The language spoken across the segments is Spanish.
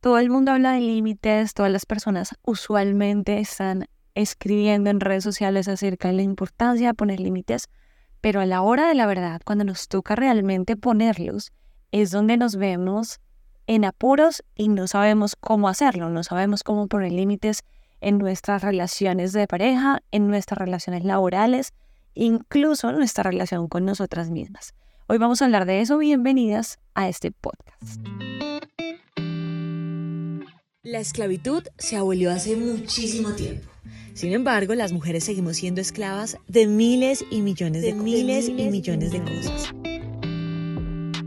todo el mundo habla de límites, todas las personas usualmente están escribiendo en redes sociales acerca de la importancia de poner límites, pero a la hora de la verdad, cuando nos toca realmente ponerlos, es donde nos vemos en apuros y no sabemos cómo hacerlo, no sabemos cómo poner límites en nuestras relaciones de pareja, en nuestras relaciones laborales, incluso en nuestra relación con nosotras mismas. Hoy vamos a hablar de eso. Bienvenidas a este podcast. La esclavitud se abolió hace muchísimo tiempo. Sin embargo, las mujeres seguimos siendo esclavas de miles y millones de, miles y millones de cosas.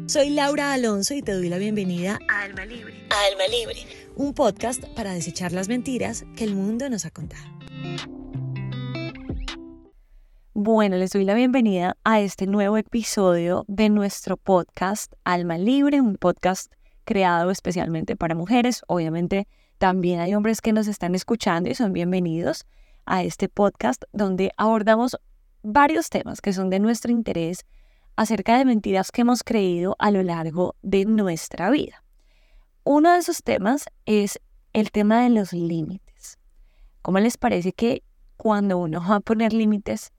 Soy Laura Alonso y te doy la bienvenida a Alma Libre. A Alma Libre, un podcast para desechar las mentiras que el mundo nos ha contado. Bueno, les doy la bienvenida a este nuevo episodio de nuestro podcast Alma Libre, un podcast creado especialmente para mujeres. Obviamente también hay hombres que nos están escuchando y son bienvenidos a este podcast donde abordamos varios temas que son de nuestro interés acerca de mentiras que hemos creído a lo largo de nuestra vida. Uno de esos temas es el tema de los límites. ¿Cómo les parece que cuando uno va a poner límites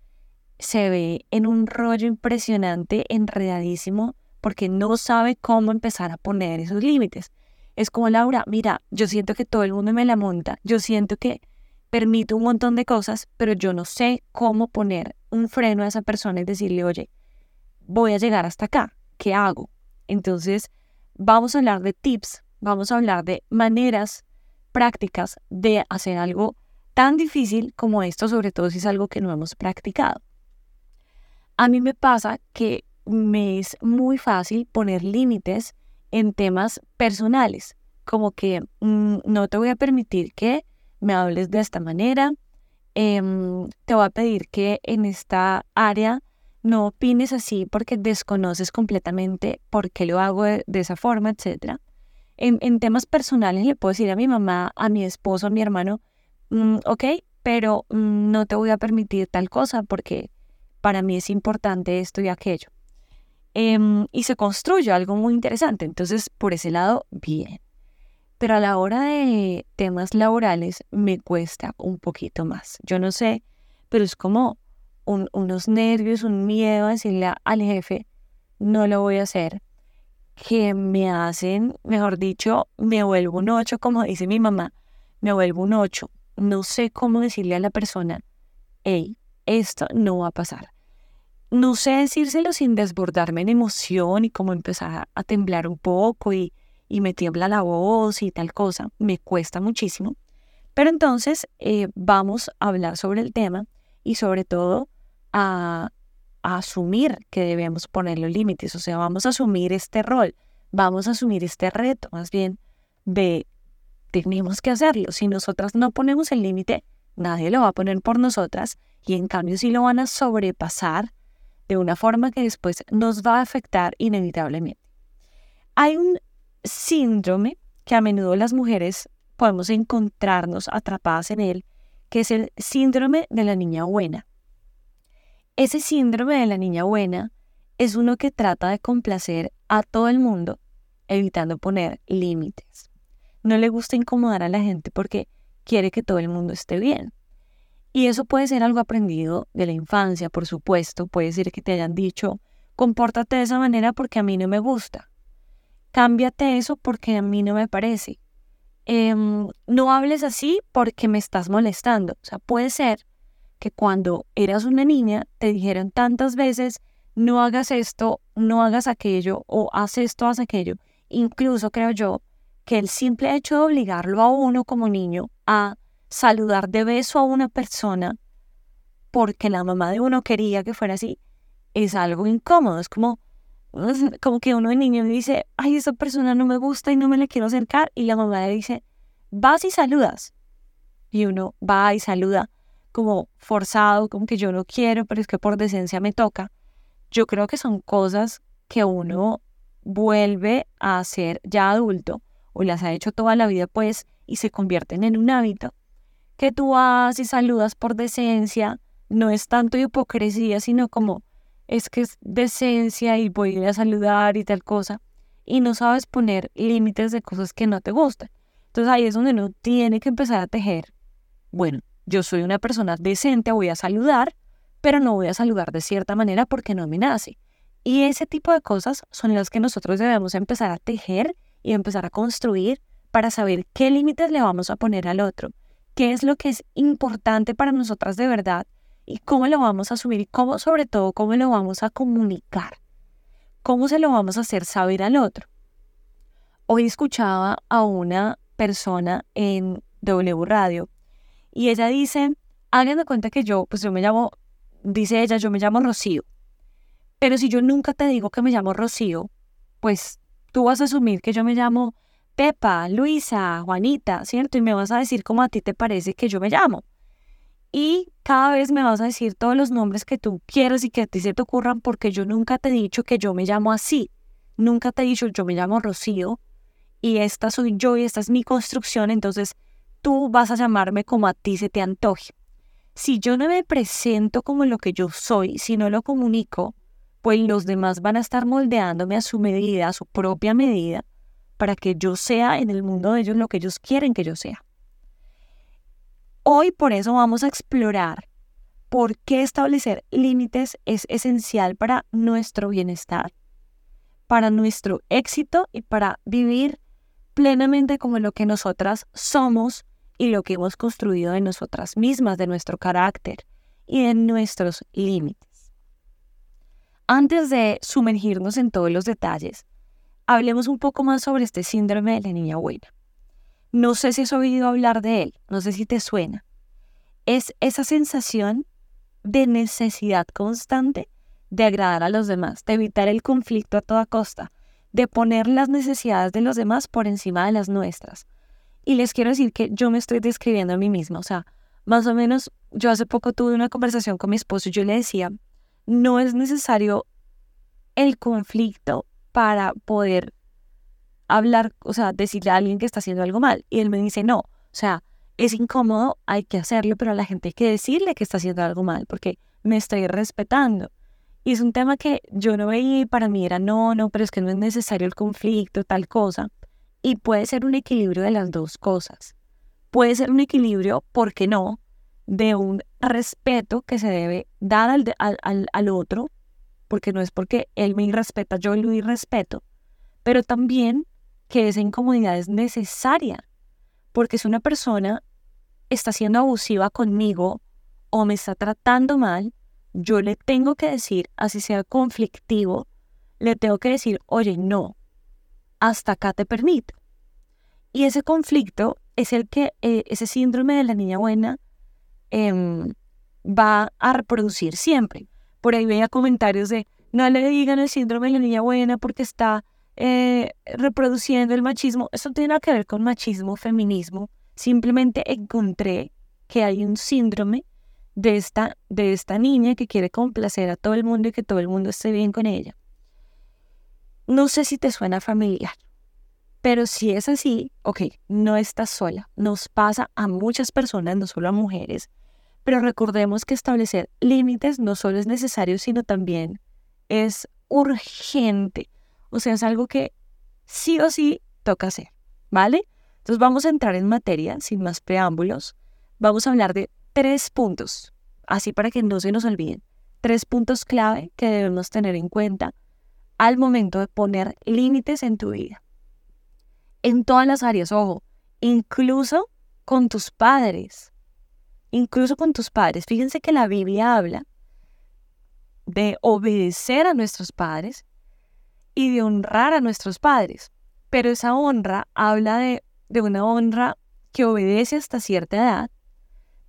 se ve en un rollo impresionante, enredadísimo, porque no sabe cómo empezar a poner esos límites? Es como Laura, mira, yo siento que todo el mundo me la monta, yo siento que permito un montón de cosas, pero yo no sé cómo poner un freno a esa persona y decirle, oye, voy a llegar hasta acá, ¿qué hago? Entonces, vamos a hablar de tips, vamos a hablar de maneras prácticas de hacer algo tan difícil como esto, sobre todo si es algo que no hemos practicado. A mí me pasa que me es muy fácil poner límites en temas personales, como que mm, no te voy a permitir que me hables de esta manera, em, te voy a pedir que en esta área no opines así porque desconoces completamente por qué lo hago de, esa forma, etc. En, temas personales le puedo decir a mi mamá, a mi esposo, a mi hermano, mm, ok, pero mm, no te voy a permitir tal cosa porque para mí es importante esto y aquello. Em, y se construye algo muy interesante. Entonces, por ese lado, bien. Pero a la hora de temas laborales me cuesta un poquito más. Yo no sé, pero es como unos nervios, un miedo a decirle al jefe, no lo voy a hacer, que me hacen, mejor dicho, me vuelvo un ocho, como dice mi mamá, me vuelvo un ocho. No sé cómo decirle a la persona, hey, esto no va a pasar. No sé decírselo sin desbordarme en emoción y como empezar a, temblar un poco y, y, me tiembla la voz y tal cosa. Me cuesta muchísimo. Pero entonces eh, vamos a hablar sobre el tema y sobre todo a, asumir que debemos poner los límites, o sea, vamos a asumir este rol, vamos a asumir este reto, más bien de tenemos que hacerlo. Si nosotras no ponemos el límite, nadie lo va a poner por nosotras y en cambio sí lo van a sobrepasar de una forma que después nos va a afectar inevitablemente. Hay un síndrome que a menudo las mujeres podemos encontrarnos atrapadas en él, que es el síndrome de la niña buena. Ese síndrome de la niña buena es uno que trata de complacer a todo el mundo, evitando poner límites. No le gusta incomodar a la gente porque quiere que todo el mundo esté bien. Y eso puede ser algo aprendido de la infancia, por supuesto. Puede ser que te hayan dicho, compórtate de esa manera porque a mí no me gusta. Cámbiate eso porque a mí no me parece. Em, no hables así porque me estás molestando. O sea, puede ser que cuando eras una niña te dijeron tantas veces, no hagas esto, no hagas aquello, o haz esto, haz aquello. Incluso creo yo que el simple hecho de obligarlo a uno como niño a saludar de beso a una persona porque la mamá de uno quería que fuera así, es algo incómodo. Es como, como que uno de niño dice, ay, esa persona no me gusta y no me le quiero acercar. Y la mamá le dice, vas y saludas. Y uno va y saluda como forzado, como que yo no quiero, pero es que por decencia me toca. Yo creo que son cosas que uno vuelve a hacer ya adulto o las ha hecho toda la vida pues y se convierten en un hábito que tú vas y saludas por decencia, no es tanto hipocresía, sino como es que es decencia y voy a saludar y tal cosa, y no sabes poner límites de cosas que no te gustan. Entonces ahí es donde uno tiene que empezar a tejer. Bueno, yo soy una persona decente, voy a saludar, pero no voy a saludar de cierta manera porque no me nace. Y ese tipo de cosas son las que nosotros debemos empezar a tejer y empezar a construir para saber qué límites le vamos a poner al otro, qué es lo que es importante para nosotras de verdad y cómo lo vamos a subir y cómo, sobre todo, cómo lo vamos a comunicar, cómo se lo vamos a hacer saber al otro. Hoy escuchaba a una persona en W Radio y ella dice, hagan de cuenta que yo, pues yo me llamo, dice ella, yo me llamo Rocío, pero si yo nunca te digo que me llamo Rocío, pues tú vas a asumir que yo me llamo Pepa, Luisa, Juanita, ¿cierto? Y me vas a decir cómo a ti te parece que yo me llamo y cada vez me vas a decir todos los nombres que tú quieras y que a ti se te ocurran porque yo nunca te he dicho que yo me llamo así. Nunca te he dicho yo me llamo Rocío y esta soy yo y esta es mi construcción, entonces tú vas a llamarme como a ti se te antoje. Si yo no me presento como lo que yo soy, si no lo comunico, pues los demás van a estar moldeándome a su medida, a su propia medida, para que yo sea en el mundo de ellos lo que ellos quieren que yo sea. Hoy por eso vamos a explorar por qué establecer límites es esencial para nuestro bienestar, para nuestro éxito y para vivir plenamente como lo que nosotras somos y lo que hemos construido de nosotras mismas, de nuestro carácter y de nuestros límites. Antes de sumergirnos en todos los detalles, hablemos un poco más sobre este síndrome de la niña buena. No sé si has oído hablar de él, no sé si te suena. Es esa sensación de necesidad constante de agradar a los demás, de evitar el conflicto a toda costa, de poner las necesidades de los demás por encima de las nuestras. Y les quiero decir que yo me estoy describiendo a mí misma, o sea, más o menos yo hace poco tuve una conversación con mi esposo y yo le decía, no es necesario el conflicto para poder hablar, o sea, decirle a alguien que está haciendo algo mal. Y él me dice, no, o sea, es incómodo, hay que hacerlo, pero a la gente hay que decirle que está haciendo algo mal, porque me estoy respetando. Y es un tema que yo no veía para mí era, no, no, pero es que no es necesario el conflicto, tal cosa. Y puede ser un equilibrio de las dos cosas. Puede ser un equilibrio, ¿por qué no?, de un respeto que se debe dar al, al, al otro, porque no es porque él me irrespeta, yo lo irrespeto, pero también que esa incomodidad es necesaria, porque si una persona está siendo abusiva conmigo o me está tratando mal, yo le tengo que decir, así sea conflictivo, le tengo que decir, oye, no, hasta acá te permito. Y ese conflicto es el que, eh, ese síndrome de la niña buena em, va a reproducir siempre. Por ahí veía comentarios de, no le digan el síndrome de la niña buena porque está eh, reproduciendo el machismo. Eso tiene que ver con machismo, feminismo. Simplemente encontré que hay un síndrome de esta, de esta niña que quiere complacer a todo el mundo y que todo el mundo esté bien con ella. No sé si te suena familiar, pero si es así, ok, no estás sola. Nos pasa a muchas personas, no solo a mujeres, pero recordemos que establecer límites no solo es necesario, sino también es urgente. O sea, es algo que sí o sí toca hacer, ¿vale? Entonces vamos a entrar en materia, sin más preámbulos. Vamos a hablar de tres puntos, así para que no se nos olviden. Tres puntos clave que debemos tener en cuenta al momento de poner límites en tu vida. En todas las áreas, ojo, incluso con tus padres. Incluso con tus padres. Fíjense que la Biblia habla de obedecer a nuestros padres y de honrar a nuestros padres. Pero esa honra habla de, de una honra que obedece hasta cierta edad,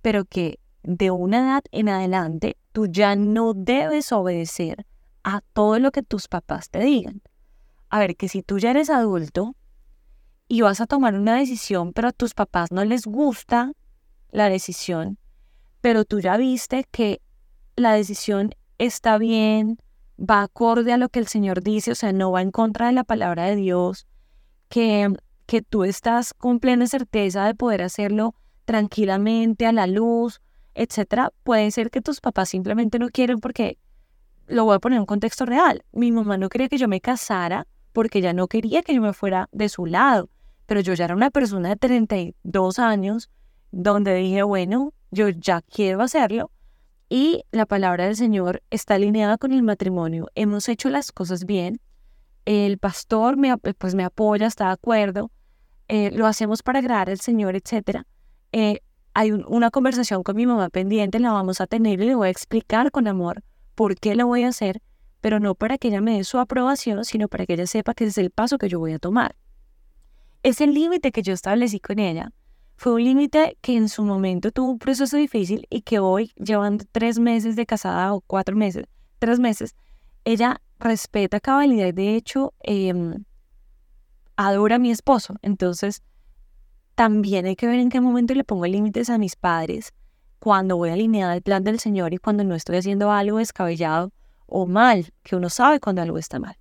pero que de una edad en adelante tú ya no debes obedecer a todo lo que tus papás te digan. A ver, que si tú ya eres adulto y vas a tomar una decisión, pero a tus papás no les gusta la decisión, pero tú ya viste que la decisión está bien, va acorde a lo que el Señor dice, o sea, no va en contra de la palabra de Dios, que, que tú estás con plena certeza de poder hacerlo tranquilamente, a la luz, etcétera, puede ser que tus papás simplemente no quieren porque lo voy a poner en un contexto real. Mi mamá no quería que yo me casara porque ella no quería que yo me fuera de su lado. pero yo ya era una persona de 32 años donde dije, bueno, yo ya quiero hacerlo y la palabra del Señor está alineada con el matrimonio. Hemos hecho las cosas bien. El pastor me, pues me apoya, está de acuerdo. Eh, lo hacemos para agradar al Señor, etc. Eh, hay una conversación con mi mamá pendiente, la vamos a tener y le voy a explicar con amor por qué lo voy a hacer, pero no para que ella me dé su aprobación, sino para que ella sepa que ese es el paso que yo voy a tomar. Ese límite que yo establecí con ella fue un límite que en su momento tuvo un proceso difícil y que hoy, llevando tres meses de casada o cuatro meses, tres meses, ella respeta cabalidad de hecho em, adora a mi esposo. Entonces, también hay que ver en qué momento le pongo límites a mis padres cuando voy alineada al plan del Señor y cuando no estoy haciendo algo descabellado o mal, que uno sabe cuando algo está mal.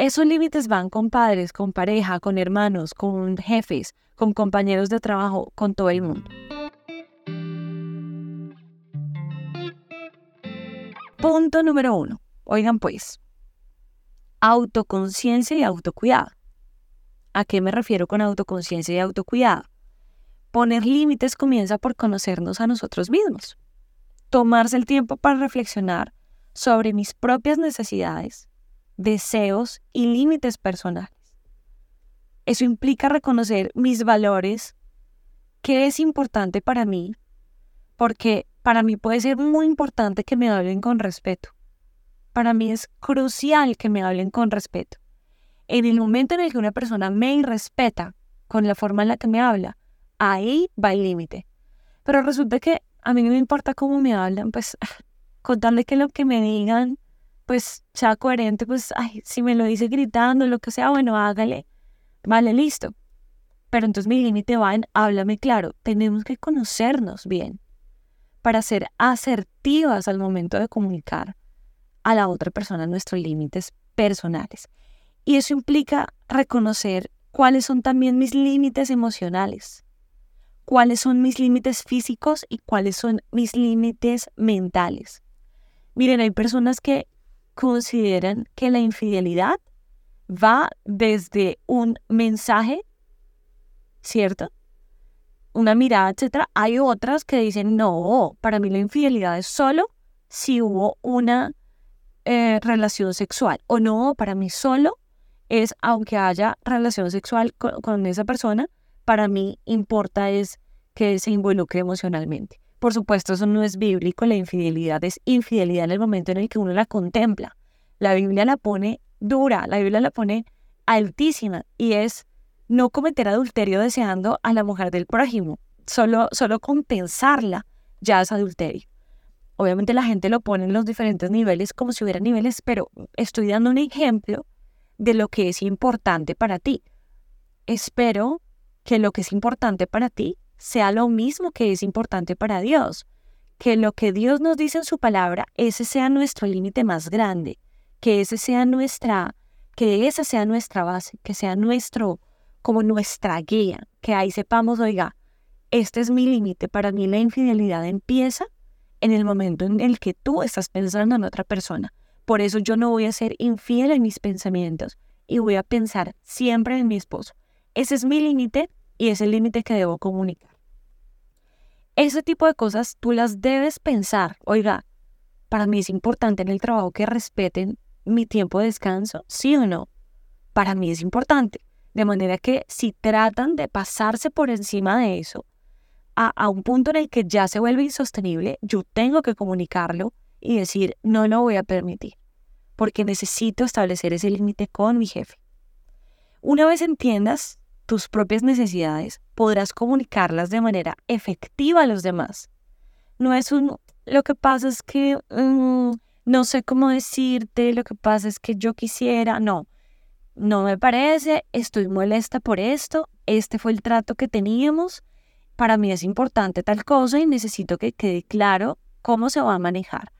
Esos límites van con padres, con pareja, con hermanos, con jefes, con compañeros de trabajo, con todo el mundo. Punto número uno. Oigan pues, autoconciencia y autocuidado. ¿A qué me refiero con autoconciencia y autocuidado? Poner límites comienza por conocernos a nosotros mismos. Tomarse el tiempo para reflexionar sobre mis propias necesidades, deseos y límites personales. Eso implica reconocer mis valores, qué es importante para mí, porque para mí puede ser muy importante que me hablen con respeto. Para mí es crucial que me hablen con respeto. En el momento en el que una persona me irrespeta con la forma en la que me habla, ahí va el límite. Pero resulta que a mí no me importa cómo me hablan, pues contarle que lo que me digan pues sea coherente, pues, ay, si me lo dice gritando, lo que sea, bueno, hágale. Vale, listo. Pero entonces mi límite va en háblame claro. Tenemos que conocernos bien para ser asertivas al momento de comunicar a la otra persona nuestros límites personales. Y eso implica reconocer cuáles son también mis límites emocionales, cuáles son mis límites físicos y cuáles son mis límites mentales. Miren, hay personas que consideran que la infidelidad va desde un mensaje, ¿cierto? Una mirada, etcétera. Hay otras que dicen, no, para mí la infidelidad es solo si hubo una eh, relación sexual. O no, para mí solo es aunque haya relación sexual con, con esa persona, para mí importa es que se involucre emocionalmente. Por supuesto, eso no es bíblico, la infidelidad es infidelidad en el momento en el que uno la contempla. La Biblia la pone dura, la Biblia la pone altísima y es no cometer adulterio deseando a la mujer del prójimo, solo, solo compensarla ya es adulterio. Obviamente la gente lo pone en los diferentes niveles como si hubiera niveles, pero estoy dando un ejemplo de lo que es importante para ti. Espero que lo que es importante para ti sea lo mismo que es importante para Dios. Que lo que Dios nos dice en su palabra, ese sea nuestro límite más grande, que ese sea nuestra, que esa sea nuestra base, que sea nuestro, como nuestra guía, que ahí sepamos, oiga, este es mi límite, para mí la infidelidad empieza en el momento en el que tú estás pensando en otra persona. Por eso yo no voy a ser infiel en mis pensamientos y voy a pensar siempre en mi esposo. Ese es mi límite y es el límite que debo comunicar. Ese tipo de cosas tú las debes pensar. Oiga, para mí es importante en el trabajo que respeten mi tiempo de descanso, sí o no. Para mí es importante. De manera que si tratan de pasarse por encima de eso, a, un punto en el que ya se vuelve insostenible, yo tengo que comunicarlo y decir, no lo voy a permitir, porque necesito establecer ese límite con mi jefe. Una vez entiendas tus propias necesidades, podrás comunicarlas de manera efectiva a los demás. No es un, lo que pasa es que mm, no sé cómo decirte, lo que pasa es que yo quisiera, no, no me parece, estoy molesta por esto, este fue el trato que teníamos, para mí es importante tal cosa y necesito que quede claro cómo se va a manejar.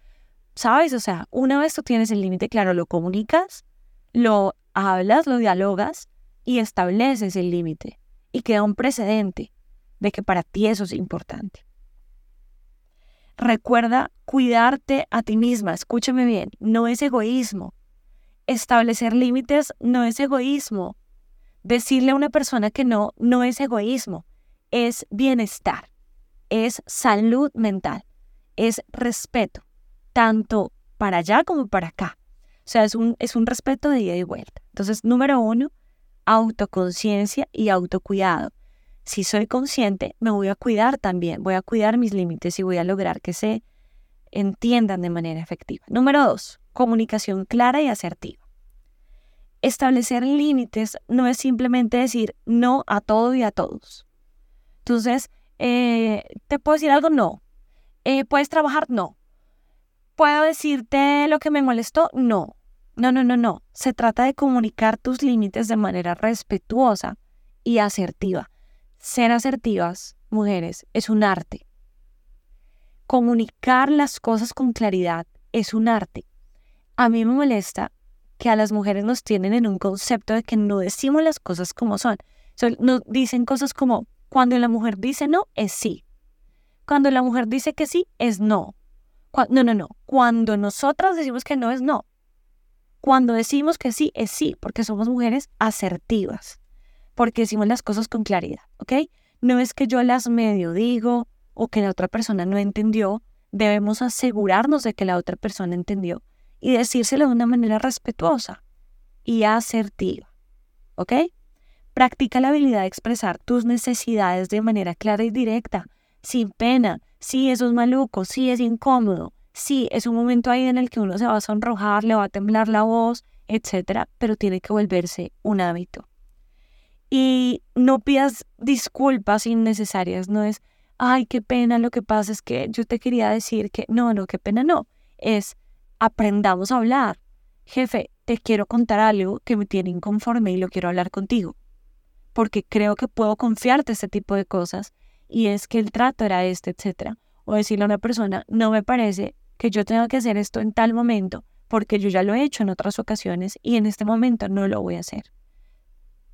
¿Sabes? O sea, una vez tú tienes el límite claro, lo comunicas, lo hablas, lo dialogas y estableces el límite y queda un precedente de que para ti eso es importante. Recuerda cuidarte a ti misma, escúchame bien, no es egoísmo. Establecer límites no es egoísmo. Decirle a una persona que no, no es egoísmo, es bienestar, es salud mental, es respeto, tanto para allá como para acá. O sea, es un, es un respeto de ida y vuelta. Entonces, número uno, autoconciencia y autocuidado. Si soy consciente, me voy a cuidar también, voy a cuidar mis límites y voy a lograr que se entiendan de manera efectiva. Número dos, comunicación clara y asertiva. Establecer límites no es simplemente decir no a todo y a todos. Entonces, eh, ¿te puedo decir algo? No. Eh, ¿Puedes trabajar? No. ¿Puedo decirte lo que me molestó? No. No, no, no, no. Se trata de comunicar tus límites de manera respetuosa y asertiva. Ser asertivas, mujeres, es un arte. Comunicar las cosas con claridad es un arte. A mí me molesta que a las mujeres nos tienen en un concepto de que no decimos las cosas como son. nos dicen cosas como, cuando la mujer dice no, es sí. Cuando la mujer dice que sí, es no. no, no, no. Cuando nosotras decimos que no, es no. Cuando decimos que sí, es sí, porque somos mujeres asertivas, porque decimos las cosas con claridad, ¿ok? No es que yo las medio digo o que la otra persona no entendió, debemos asegurarnos de que la otra persona entendió y decírselo de una manera respetuosa y asertiva, ¿ok? Practica la habilidad de expresar tus necesidades de manera clara y directa, sin pena. Sí, eso es maluco, sí es incómodo, sí, es un momento ahí en el que uno se va a sonrojar, le va a temblar la voz, etcétera, pero tiene que volverse un hábito. Y no pidas disculpas innecesarias, no es, ay, qué pena, lo que pasa es que yo te quería decir que no, no, qué pena, no, es aprendamos a hablar. Jefe, te quiero contar algo que me tiene inconforme y lo quiero hablar contigo, porque creo que puedo confiarte este tipo de cosas y es que el trato era este, etcétera. O decirle a una persona, no me parece que yo tenga que hacer esto en tal momento, porque yo ya lo he hecho en otras ocasiones y en este momento no lo voy a hacer.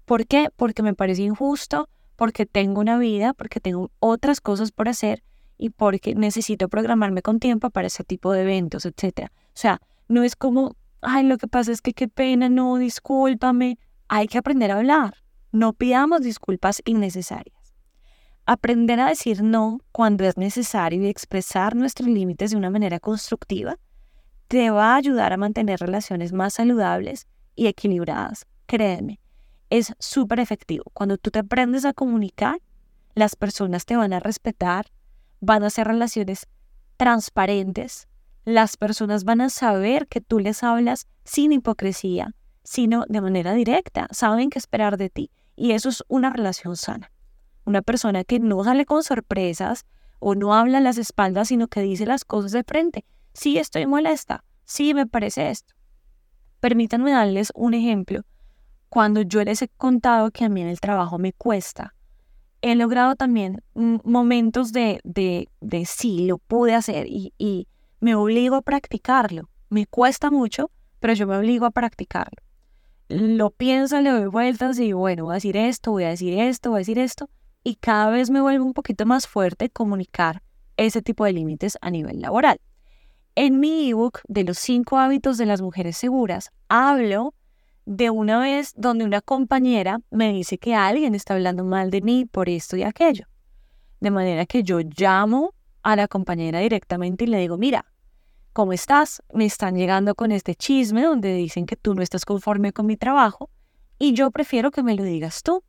¿Por qué? Porque me parece injusto, porque tengo una vida, porque tengo otras cosas por hacer y porque necesito programarme con tiempo para ese tipo de eventos, etc. O sea, no es como, ay, lo que pasa es que qué pena, no, discúlpame. Hay que aprender a hablar. No pidamos disculpas innecesarias. Aprender a decir no cuando es necesario y expresar nuestros límites de una manera constructiva te va a ayudar a mantener relaciones más saludables y equilibradas. Créeme, es súper efectivo. Cuando tú te aprendes a comunicar, las personas te van a respetar, van a ser relaciones transparentes, las personas van a saber que tú les hablas sin hipocresía, sino de manera directa, saben qué esperar de ti y eso es una relación sana. Una persona que no sale con sorpresas o no habla a las espaldas, sino que dice las cosas de frente. Sí, estoy molesta. Sí, me parece esto. Permítanme darles un ejemplo. Cuando yo les he contado que a mí en el trabajo me cuesta, he logrado también momentos de, de, de sí, lo pude hacer y, y me obligo a practicarlo. Me cuesta mucho, pero yo me obligo a practicarlo. Lo pienso, le doy vueltas y bueno, voy a decir esto, voy a decir esto, voy a decir esto y cada vez me vuelve un poquito más fuerte comunicar ese tipo de límites a nivel laboral. En mi ebook de los cinco hábitos de las mujeres seguras, hablo de una vez donde una compañera me dice que alguien está hablando mal de mí por esto y aquello. De manera que yo llamo a la compañera directamente y le digo, mira, ¿cómo estás? Me están llegando con este chisme donde dicen que tú no estás conforme con mi trabajo y yo prefiero que me lo digas tú.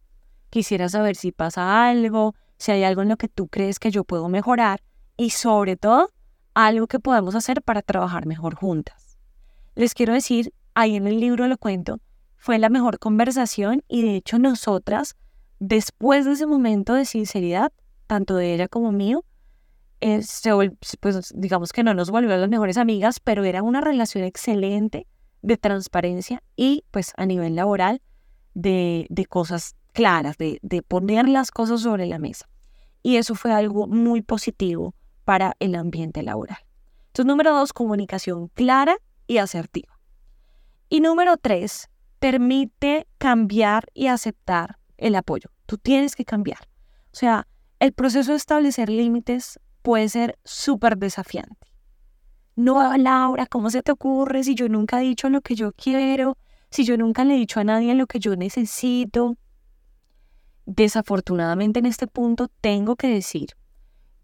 Quisiera saber si pasa algo, si hay algo en lo que tú crees que yo puedo mejorar y sobre todo algo que podemos hacer para trabajar mejor juntas. Les quiero decir, ahí en el libro lo cuento, fue la mejor conversación y de hecho nosotras, después de ese momento de sinceridad, tanto de ella como mío, eh, pues digamos que no nos volvió las mejores amigas, pero era una relación excelente de transparencia y pues a nivel laboral de, de cosas claras, de, poner las cosas sobre la mesa. Y eso fue algo muy positivo para el ambiente laboral. Entonces, número dos, comunicación clara y asertiva. Y número tres, permite cambiar y aceptar el apoyo. Tú tienes que cambiar. O sea, el proceso de establecer límites puede ser súper desafiante. No, Laura, ¿cómo se te ocurre si yo nunca he dicho lo que yo quiero? Si yo nunca le he dicho a nadie lo que yo necesito. Desafortunadamente en este punto tengo que decir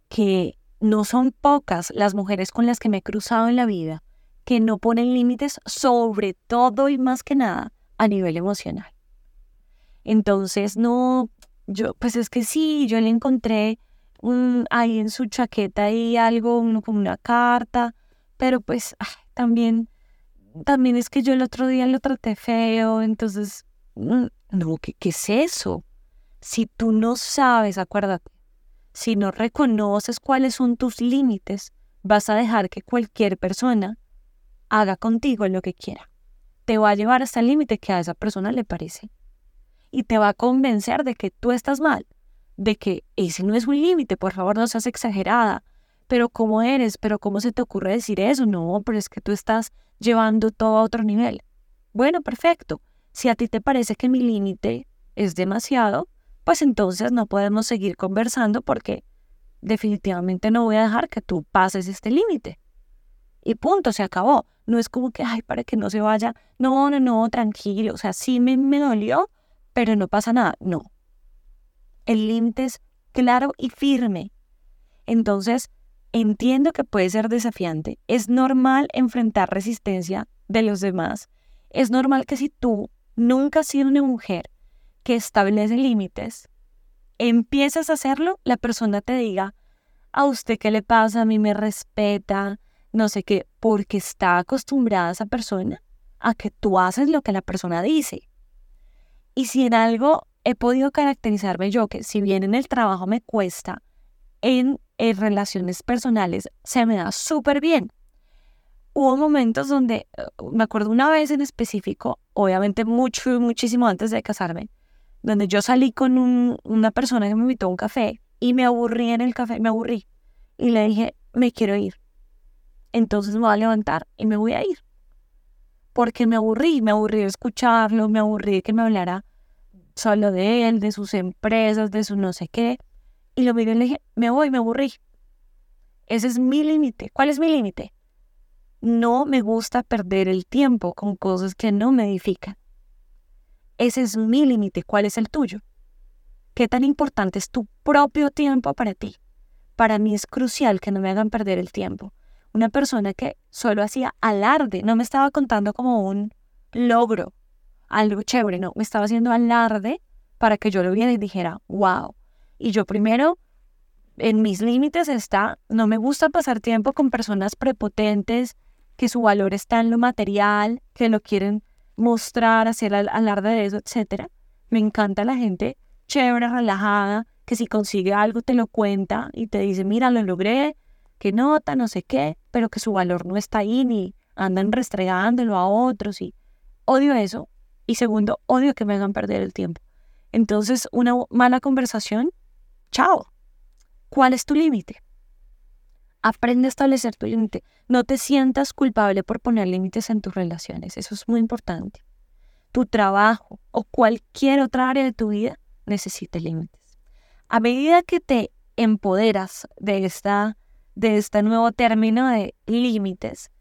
que no son pocas las mujeres con las que me he cruzado en la vida que no ponen límites, sobre todo y más que nada a nivel emocional. Entonces, no, yo, pues es que sí, yo le encontré un, ahí en su chaqueta y algo, como una carta, pero pues también, también es que yo el otro día lo traté feo, entonces, mm, no, ¿qué, qué es eso? Si tú no sabes, acuérdate, si no reconoces cuáles son tus límites, vas a dejar que cualquier persona haga contigo lo que quiera. Te va a llevar hasta el límite que a esa persona le parece. Y te va a convencer de que tú estás mal, de que ese no es un límite, por favor no seas exagerada. Pero ¿cómo eres? ¿Pero cómo se te ocurre decir eso? No, pero es que tú estás llevando todo a otro nivel. Bueno, perfecto. Si a ti te parece que mi límite es demasiado, pues entonces no podemos seguir conversando porque definitivamente no voy a dejar que tú pases este límite. Y punto, se acabó. No es como que, ay, para que no se vaya. No, no, no, tranquilo. O sea, sí me, me dolió, pero no pasa nada. No. El límite es claro y firme. Entonces, entiendo que puede ser desafiante. Es normal enfrentar resistencia de los demás. Es normal que si tú nunca has sido una mujer que establece límites, empiezas a hacerlo, la persona te diga, a usted qué le pasa, a mí me respeta, no sé qué, porque está acostumbrada esa persona a que tú haces lo que la persona dice. Y si en algo he podido caracterizarme yo, que si bien en el trabajo me cuesta, en, relaciones personales se me da súper bien. Hubo momentos donde, eh, me acuerdo una vez en específico, obviamente mucho, muchísimo antes de casarme, donde yo salí con una persona que me invitó a un café y me aburrí en el café, me aburrí. Y le dije, me quiero ir. Entonces me voy a levantar y me voy a ir. Porque me aburrí, me aburrí de escucharlo, me aburrí de que me hablara solo de él, de sus empresas, de su no sé qué. Y lo miré y le dije, me voy, me aburrí. Ese es mi límite. ¿Cuál es mi límite? No me gusta perder el tiempo con cosas que no me edifican. Ese es mi límite. ¿Cuál es el tuyo? ¿Qué tan importante es tu propio tiempo para ti? Para mí es crucial que no me hagan perder el tiempo. Una persona que solo hacía alarde, no me estaba contando como un logro, algo chévere, no, me estaba haciendo alarde para que yo lo viera y dijera, wow. Y yo primero, en mis límites está, no me gusta pasar tiempo con personas prepotentes, que su valor está en lo material, que lo quieren mostrar, hacer alarde de eso, etc. Me encanta la gente chévere, relajada, que si consigue algo te lo cuenta y te dice, mira, lo logré, que nota, no sé qué, pero que su valor no está ahí ni andan restregándolo a otros y odio eso. Y segundo, odio que me hagan perder el tiempo. Entonces, una mala conversación, chao. ¿Cuál es tu límite? Aprende a establecer tu límite. No te sientas culpable por poner límites en tus relaciones. Eso es muy importante. Tu trabajo o cualquier otra área de tu vida necesita límites. A medida que te empoderas de, esta, de este nuevo término de límites,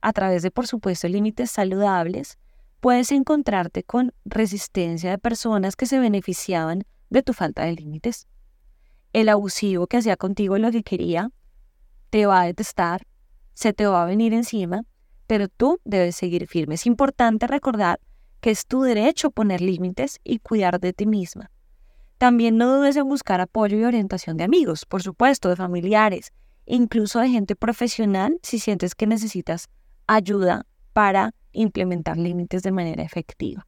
a través de, por supuesto, límites saludables, puedes encontrarte con resistencia de personas que se beneficiaban de tu falta de límites. El abusivo que hacía contigo lo que quería te va a detestar, se te va a venir encima, pero tú debes seguir firme. Es importante recordar que es tu derecho poner límites y cuidar de ti misma. También no dudes en buscar apoyo y orientación de amigos, por supuesto, de familiares, incluso de gente profesional si sientes que necesitas ayuda para implementar límites de manera efectiva.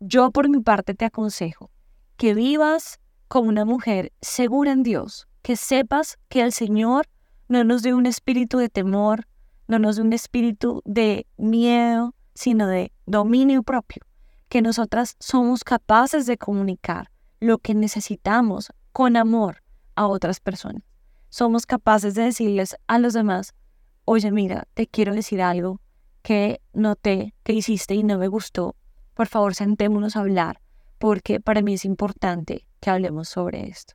Yo por mi parte te aconsejo que vivas como una mujer segura en Dios, que sepas que el Señor no nos dé un espíritu de temor, no nos dé un espíritu de miedo, sino de dominio propio, que nosotras somos capaces de comunicar lo que necesitamos con amor a otras personas. Somos capaces de decirles a los demás, oye, mira, te quiero decir algo que noté que hiciste y no me gustó. Por favor, sentémonos a hablar, porque para mí es importante que hablemos sobre esto.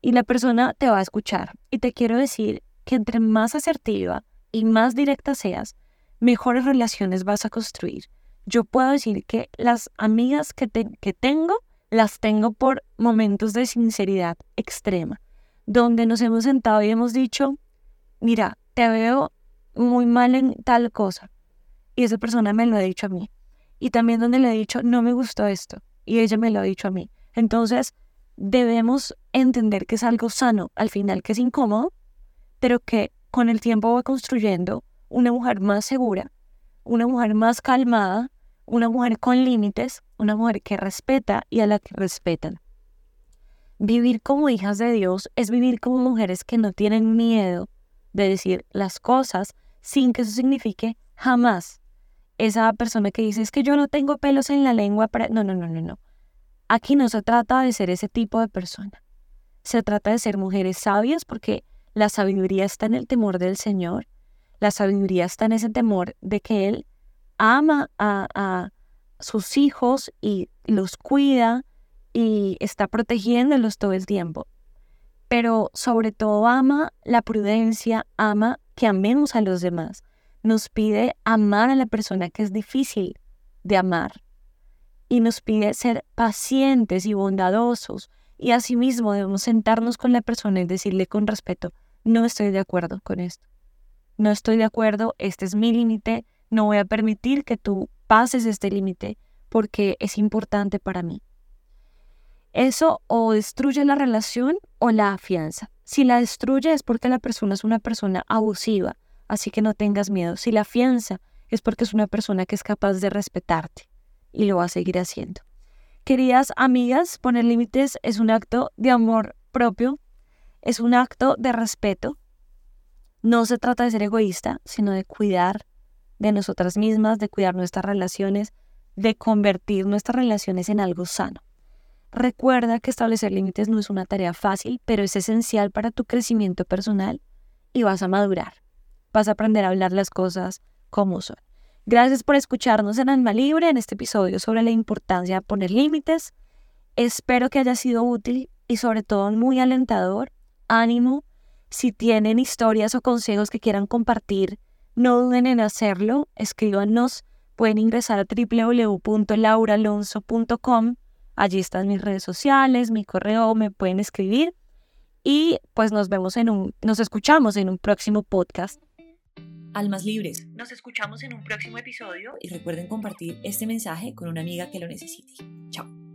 Y la persona te va a escuchar. Y te quiero decir que entre más asertiva y más directa seas, mejores relaciones vas a construir. Yo puedo decir que las amigas que, que tengo las tengo por momentos de sinceridad extrema, donde nos hemos sentado y hemos dicho, mira, te veo muy mal en tal cosa. Y esa persona me lo ha dicho a mí. Y también donde le he dicho, no me gustó esto. Y ella me lo ha dicho a mí. Entonces, debemos entender que es algo sano, al final que es incómodo, pero que con el tiempo va construyendo una mujer más segura, una mujer más calmada, una mujer con límites, una mujer que respeta y a la que respetan. Vivir como hijas de Dios es vivir como mujeres que no tienen miedo de decir las cosas sin que eso signifique jamás esa persona que dice es que yo no tengo pelos en la lengua para... No, no, no, no, no. Aquí no se trata de ser ese tipo de persona. Se trata de ser mujeres sabias porque la sabiduría está en el temor del Señor. La sabiduría está en ese temor de que Él ama a, a sus hijos y los cuida y está protegiéndolos todo el tiempo. Pero sobre todo ama la prudencia, ama que amemos a los demás nos pide amar a la persona que es difícil de amar y nos pide ser pacientes y bondadosos y asimismo debemos sentarnos con la persona y decirle con respeto, no estoy de acuerdo con esto, no estoy de acuerdo, este es mi límite, no voy a permitir que tú pases este límite porque es importante para mí. Eso o destruye la relación o la afianza. Si la destruye es porque la persona es una persona abusiva, así que no tengas miedo. Si la fianza es porque es una persona que es capaz de respetarte y lo va a seguir haciendo. Queridas amigas, poner límites es un acto de amor propio, es un acto de respeto. No se trata de ser egoísta, sino de cuidar de nosotras mismas, de cuidar nuestras relaciones, de convertir nuestras relaciones en algo sano. Recuerda que establecer límites no es una tarea fácil, pero es esencial para tu crecimiento personal y vas a madurar vas a aprender a hablar las cosas como son. Gracias por escucharnos en Alma Libre en este episodio sobre la importancia de poner límites. Espero que haya sido útil y sobre todo muy alentador. Ánimo. Si tienen historias o consejos que quieran compartir, no duden en hacerlo. Escríbanos. Pueden ingresar a www.lauralonso.com. Allí están mis redes sociales, mi correo, me pueden escribir. Y pues nos vemos en un, nos escuchamos en un próximo podcast almas libres. Nos escuchamos en un próximo episodio y recuerden compartir este mensaje con una amiga que lo necesite. Chao.